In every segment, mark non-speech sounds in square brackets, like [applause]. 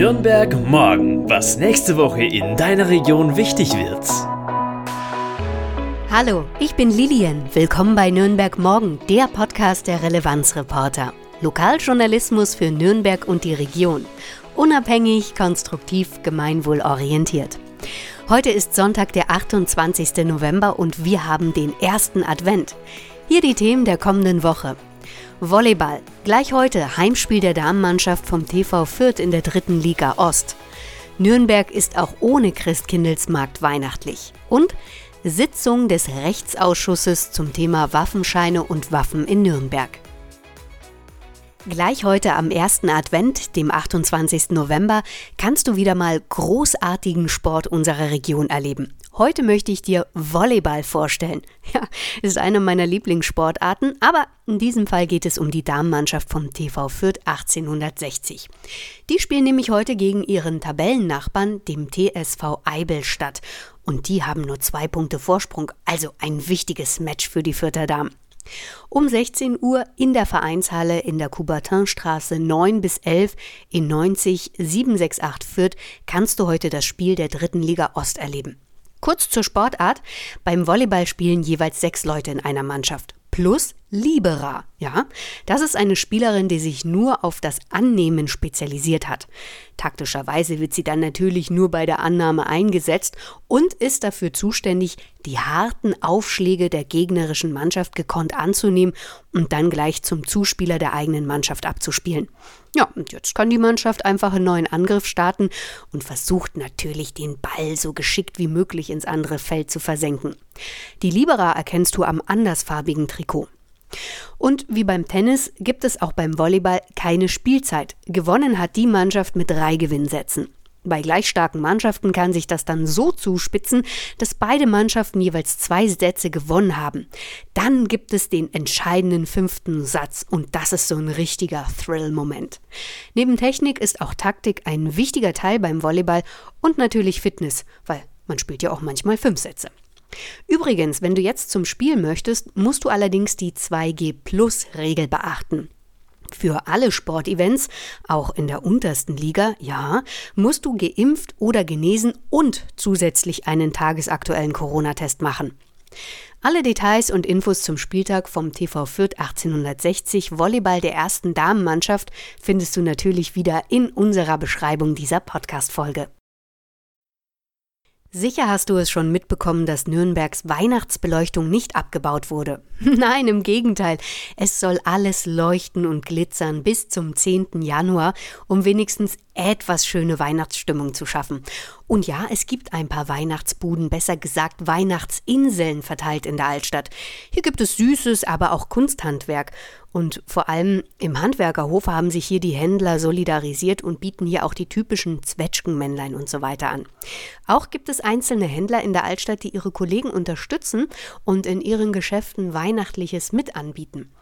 Nürnberg morgen, was nächste Woche in deiner Region wichtig wird. Hallo, ich bin Lilian. Willkommen bei Nürnberg morgen, der Podcast der Relevanzreporter. Lokaljournalismus für Nürnberg und die Region. Unabhängig, konstruktiv, gemeinwohlorientiert. Heute ist Sonntag, der 28. November und wir haben den ersten Advent. Hier die Themen der kommenden Woche. Volleyball. Gleich heute Heimspiel der Damenmannschaft vom TV Fürth in der dritten Liga Ost. Nürnberg ist auch ohne Christkindlesmarkt weihnachtlich. Und Sitzung des Rechtsausschusses zum Thema Waffenscheine und Waffen in Nürnberg. Gleich heute am ersten Advent, dem 28. November, kannst du wieder mal großartigen Sport unserer Region erleben. Heute möchte ich dir Volleyball vorstellen. [laughs] Ja, ist eine meiner Lieblingssportarten, aber in diesem Fall geht es um die Damenmannschaft vom TV Fürth 1860. Die spielen nämlich heute gegen ihren Tabellennachbarn, dem TSV Eibelstadt. Und die haben nur zwei Punkte Vorsprung, also ein wichtiges Match für die Fürther Damen. Um 16 Uhr in der Vereinshalle in der Coubertinstraße 9 bis 11 in 90 768 Fürth kannst du heute das Spiel der dritten Liga Ost erleben. Kurz zur Sportart. Beim Volleyball spielen jeweils sechs Leute in einer Mannschaft plus Libera. Ja, das ist eine Spielerin, die sich nur auf das Annehmen spezialisiert hat. Taktischerweise wird sie dann natürlich nur bei der Annahme eingesetzt und ist dafür zuständig, die harten Aufschläge der gegnerischen Mannschaft gekonnt anzunehmen und dann gleich zum Zuspieler der eigenen Mannschaft abzuspielen. Ja, und jetzt kann die Mannschaft einfach einen neuen Angriff starten und versucht natürlich, den Ball so geschickt wie möglich ins andere Feld zu versenken. Die Libera erkennst du am andersfarbigen Trikot. Und wie beim Tennis gibt es auch beim Volleyball keine Spielzeit. Gewonnen hat die Mannschaft mit drei Gewinnsätzen. Bei gleich starken Mannschaften kann sich das dann so zuspitzen, dass beide Mannschaften jeweils zwei Sätze gewonnen haben. Dann gibt es den entscheidenden fünften Satz und das ist so ein richtiger Thrill-Moment. Neben Technik ist auch Taktik ein wichtiger Teil beim Volleyball und natürlich Fitness, weil man spielt ja auch manchmal fünf Sätze. Übrigens, wenn du jetzt zum Spiel möchtest, musst du allerdings die 2G-Plus-Regel beachten. Für alle Sportevents, auch in der untersten Liga, ja, musst du geimpft oder genesen und zusätzlich einen tagesaktuellen Corona-Test machen. Alle Details und Infos zum Spieltag vom TV Fürth 1860 Volleyball der ersten Damenmannschaft findest du natürlich wieder in unserer Beschreibung dieser Podcast-Folge. Sicher hast du es schon mitbekommen, dass Nürnbergs Weihnachtsbeleuchtung nicht abgebaut wurde. [laughs] Nein, im Gegenteil. Es soll alles leuchten und glitzern bis zum 10. Januar, um wenigstens etwas schöne Weihnachtsstimmung zu schaffen. Und ja, es gibt ein paar Weihnachtsbuden, besser gesagt Weihnachtsinseln verteilt in der Altstadt. Hier gibt es Süßes, aber auch Kunsthandwerk. Und vor allem im Handwerkerhof haben sich hier die Händler solidarisiert und bieten hier auch die typischen Zwetschgenmännlein und so weiter an. Auch gibt es einzelne Händler in der Altstadt, die ihre Kollegen unterstützen und in ihren Geschäften Weihnachtliches mit anbieten.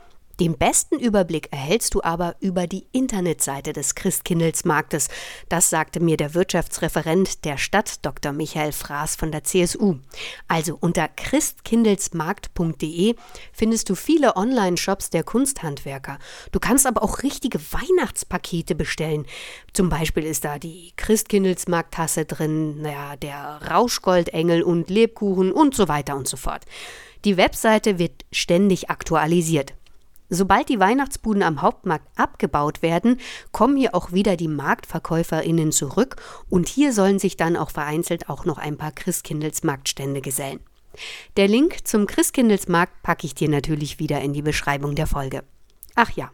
Den besten Überblick erhältst du aber über die Internetseite des Christkindlesmarktes. Das sagte mir der Wirtschaftsreferent der Stadt, Dr. Michael Fraß von der CSU. Also unter christkindlesmarkt.de findest du viele Online-Shops der Kunsthandwerker. Du kannst aber auch richtige Weihnachtspakete bestellen. Zum Beispiel ist da die Christkindlesmarkt-Tasse drin, naja, der Rauschgoldengel und Lebkuchen und so weiter und so fort. Die Webseite wird ständig aktualisiert. Sobald die Weihnachtsbuden am Hauptmarkt abgebaut werden, kommen hier auch wieder die Marktverkäuferinnen zurück und hier sollen sich dann auch vereinzelt auch noch ein paar Christkindlesmarktstände gesellen. Der Link zum Christkindlesmarkt packe ich dir natürlich wieder in die Beschreibung der Folge. Ach ja,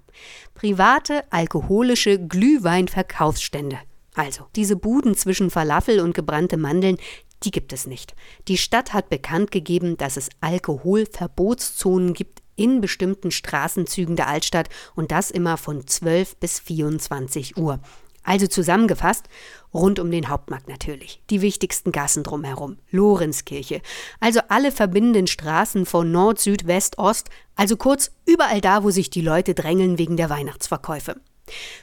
private alkoholische Glühweinverkaufsstände. Also, diese Buden zwischen Falafel und gebrannte Mandeln, die gibt es nicht. Die Stadt hat bekannt gegeben, dass es Alkoholverbotszonen gibt in bestimmten Straßenzügen der Altstadt und das immer von 12 bis 24 Uhr. Also zusammengefasst, rund um den Hauptmarkt natürlich, die wichtigsten Gassen drumherum, Lorenzkirche, also alle verbindenden Straßen von Nord, Süd, West, Ost, also kurz überall da, wo sich die Leute drängeln wegen der Weihnachtsverkäufe.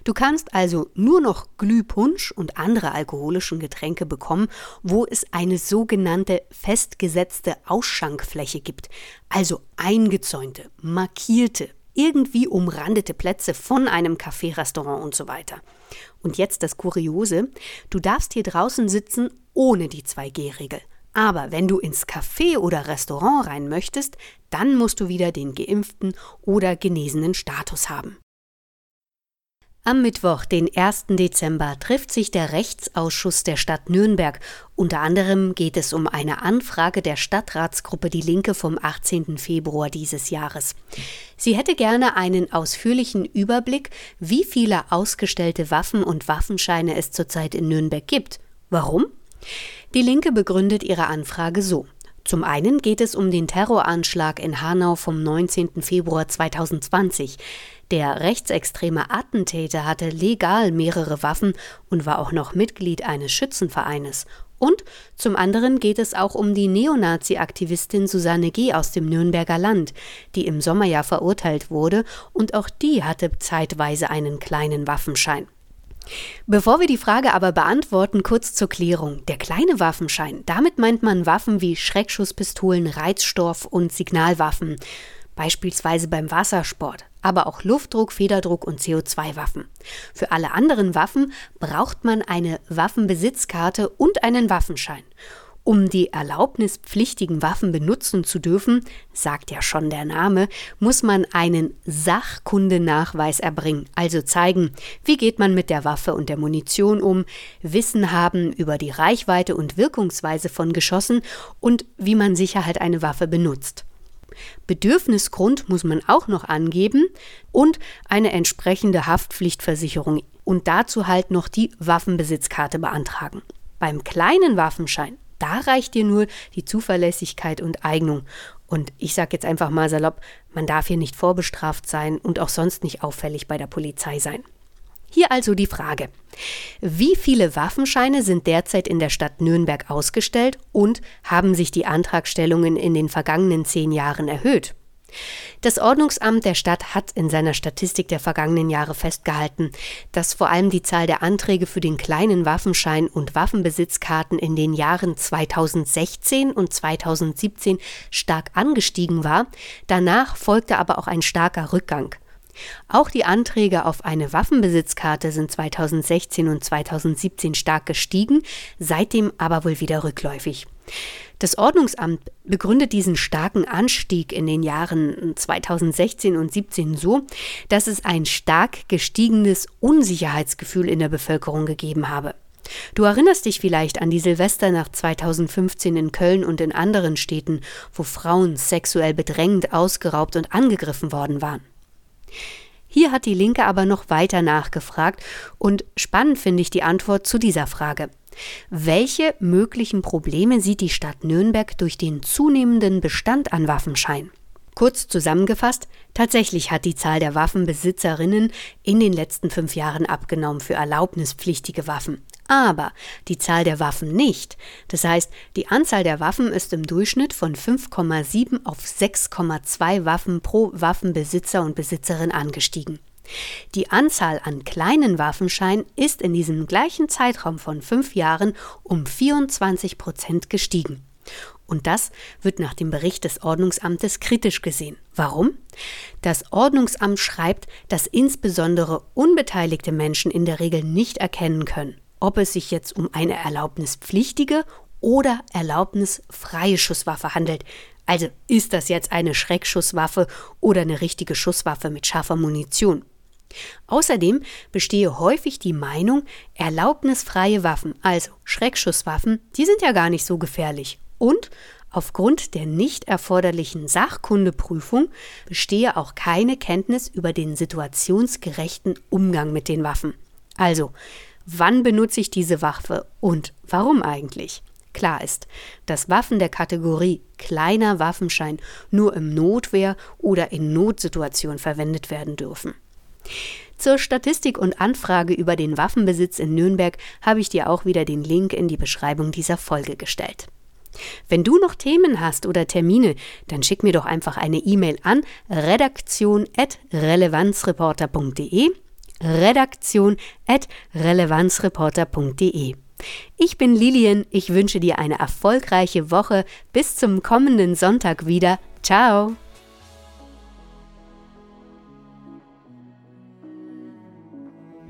Du kannst also nur noch Glühpunsch und andere alkoholischen Getränke bekommen, wo es eine sogenannte festgesetzte Ausschankfläche gibt, also eingezäunte, markierte, irgendwie umrandete Plätze von einem Café-Restaurant und so weiter. Und jetzt das Kuriose, du darfst hier draußen sitzen ohne die 2G-Regel. Aber wenn du ins Café oder Restaurant rein möchtest, dann musst du wieder den geimpften oder genesenen Status haben. Am Mittwoch, den 1. Dezember, trifft sich der Rechtsausschuss der Stadt Nürnberg. Unter anderem geht es um eine Anfrage der Stadtratsgruppe Die Linke vom 18. Februar dieses Jahres. Sie hätte gerne einen ausführlichen Überblick, wie viele ausgestellte Waffen und Waffenscheine es zurzeit in Nürnberg gibt. Warum? Die Linke begründet ihre Anfrage so. Zum einen geht es um den Terroranschlag in Hanau vom 19. Februar 2020. Der rechtsextreme Attentäter hatte legal mehrere Waffen und war auch noch Mitglied eines Schützenvereines. Und zum anderen geht es auch um die Neonazi-Aktivistin Susanne G. aus dem Nürnberger Land, die im Sommerjahr verurteilt wurde, und auch die hatte zeitweise einen kleinen Waffenschein. Bevor wir die Frage aber beantworten, kurz zur Klärung. Der kleine Waffenschein, damit meint man Waffen wie Schreckschusspistolen, Reizstoff und Signalwaffen beispielsweise beim Wassersport, aber auch Luftdruck, Federdruck und CO2-Waffen. Für alle anderen Waffen braucht man eine Waffenbesitzkarte und einen Waffenschein. Um die erlaubnispflichtigen Waffen benutzen zu dürfen, sagt ja schon der Name, muss man einen Sachkundenachweis erbringen, also zeigen, wie geht man mit der Waffe und der Munition um, Wissen haben über die Reichweite und Wirkungsweise von Geschossen und wie man sicher halt eine Waffe benutzt. Bedürfnisgrund muss man auch noch angeben und eine entsprechende Haftpflichtversicherung und dazu halt noch die Waffenbesitzkarte beantragen. Beim kleinen Waffenschein, da reicht dir nur die Zuverlässigkeit und Eignung. Und ich sage jetzt einfach mal salopp, man darf hier nicht vorbestraft sein und auch sonst nicht auffällig bei der Polizei sein. Hier also die Frage. Wie viele Waffenscheine sind derzeit in der Stadt Nürnberg ausgestellt und haben sich die Antragstellungen in den vergangenen zehn Jahren erhöht? Das Ordnungsamt der Stadt hat in seiner Statistik der vergangenen Jahre festgehalten, dass vor allem die Zahl der Anträge für den kleinen Waffenschein und Waffenbesitzkarten in den Jahren 2016 und 2017 stark angestiegen war. Danach folgte aber auch ein starker Rückgang. Auch die Anträge auf eine Waffenbesitzkarte sind 2016 und 2017 stark gestiegen, seitdem aber wohl wieder rückläufig. Das Ordnungsamt begründet diesen starken Anstieg in den Jahren 2016 und 2017 so, dass es ein stark gestiegenes Unsicherheitsgefühl in der Bevölkerung gegeben habe. Du erinnerst dich vielleicht an die Silvesternacht 2015 in Köln und in anderen Städten, wo Frauen sexuell bedrängt, ausgeraubt und angegriffen worden waren. Hier hat die Linke aber noch weiter nachgefragt und spannend finde ich die Antwort zu dieser Frage. Welche möglichen Probleme sieht die Stadt Nürnberg durch den zunehmenden Bestand an Waffenschein? Kurz zusammengefasst, tatsächlich hat die Zahl der Waffenbesitzerinnen in den letzten fünf Jahren abgenommen für erlaubnispflichtige Waffen aber die Zahl der Waffen nicht. Das heißt, die Anzahl der Waffen ist im Durchschnitt von 5,7 auf 6,2 Waffen pro Waffenbesitzer und Besitzerin angestiegen. Die Anzahl an kleinen Waffenscheinen ist in diesem gleichen Zeitraum von fünf Jahren um 24 Prozent gestiegen. Und das wird nach dem Bericht des Ordnungsamtes kritisch gesehen. Warum? Das Ordnungsamt schreibt, dass insbesondere unbeteiligte Menschen in der Regel nicht erkennen können, ob es sich jetzt um eine erlaubnispflichtige oder erlaubnisfreie Schusswaffe handelt. Also ist das jetzt eine Schreckschusswaffe oder eine richtige Schusswaffe mit scharfer Munition? Außerdem bestehe häufig die Meinung, erlaubnisfreie Waffen, also Schreckschusswaffen, die sind ja gar nicht so gefährlich. Und aufgrund der nicht erforderlichen Sachkundeprüfung bestehe auch keine Kenntnis über den situationsgerechten Umgang mit den Waffen. Also, Wann benutze ich diese Waffe und warum eigentlich? Klar ist, dass Waffen der Kategorie kleiner Waffenschein nur im Notwehr oder in Notsituationen verwendet werden dürfen. Zur Statistik und Anfrage über den Waffenbesitz in Nürnberg habe ich dir auch wieder den Link in die Beschreibung dieser Folge gestellt. Wenn du noch Themen hast oder Termine, dann schick mir doch einfach eine E-Mail an redaktion@relevanzreporter.de redaktion at relevanzreporter.de. Ich bin Lilian, ich wünsche dir eine erfolgreiche Woche. Bis zum kommenden Sonntag wieder. Ciao!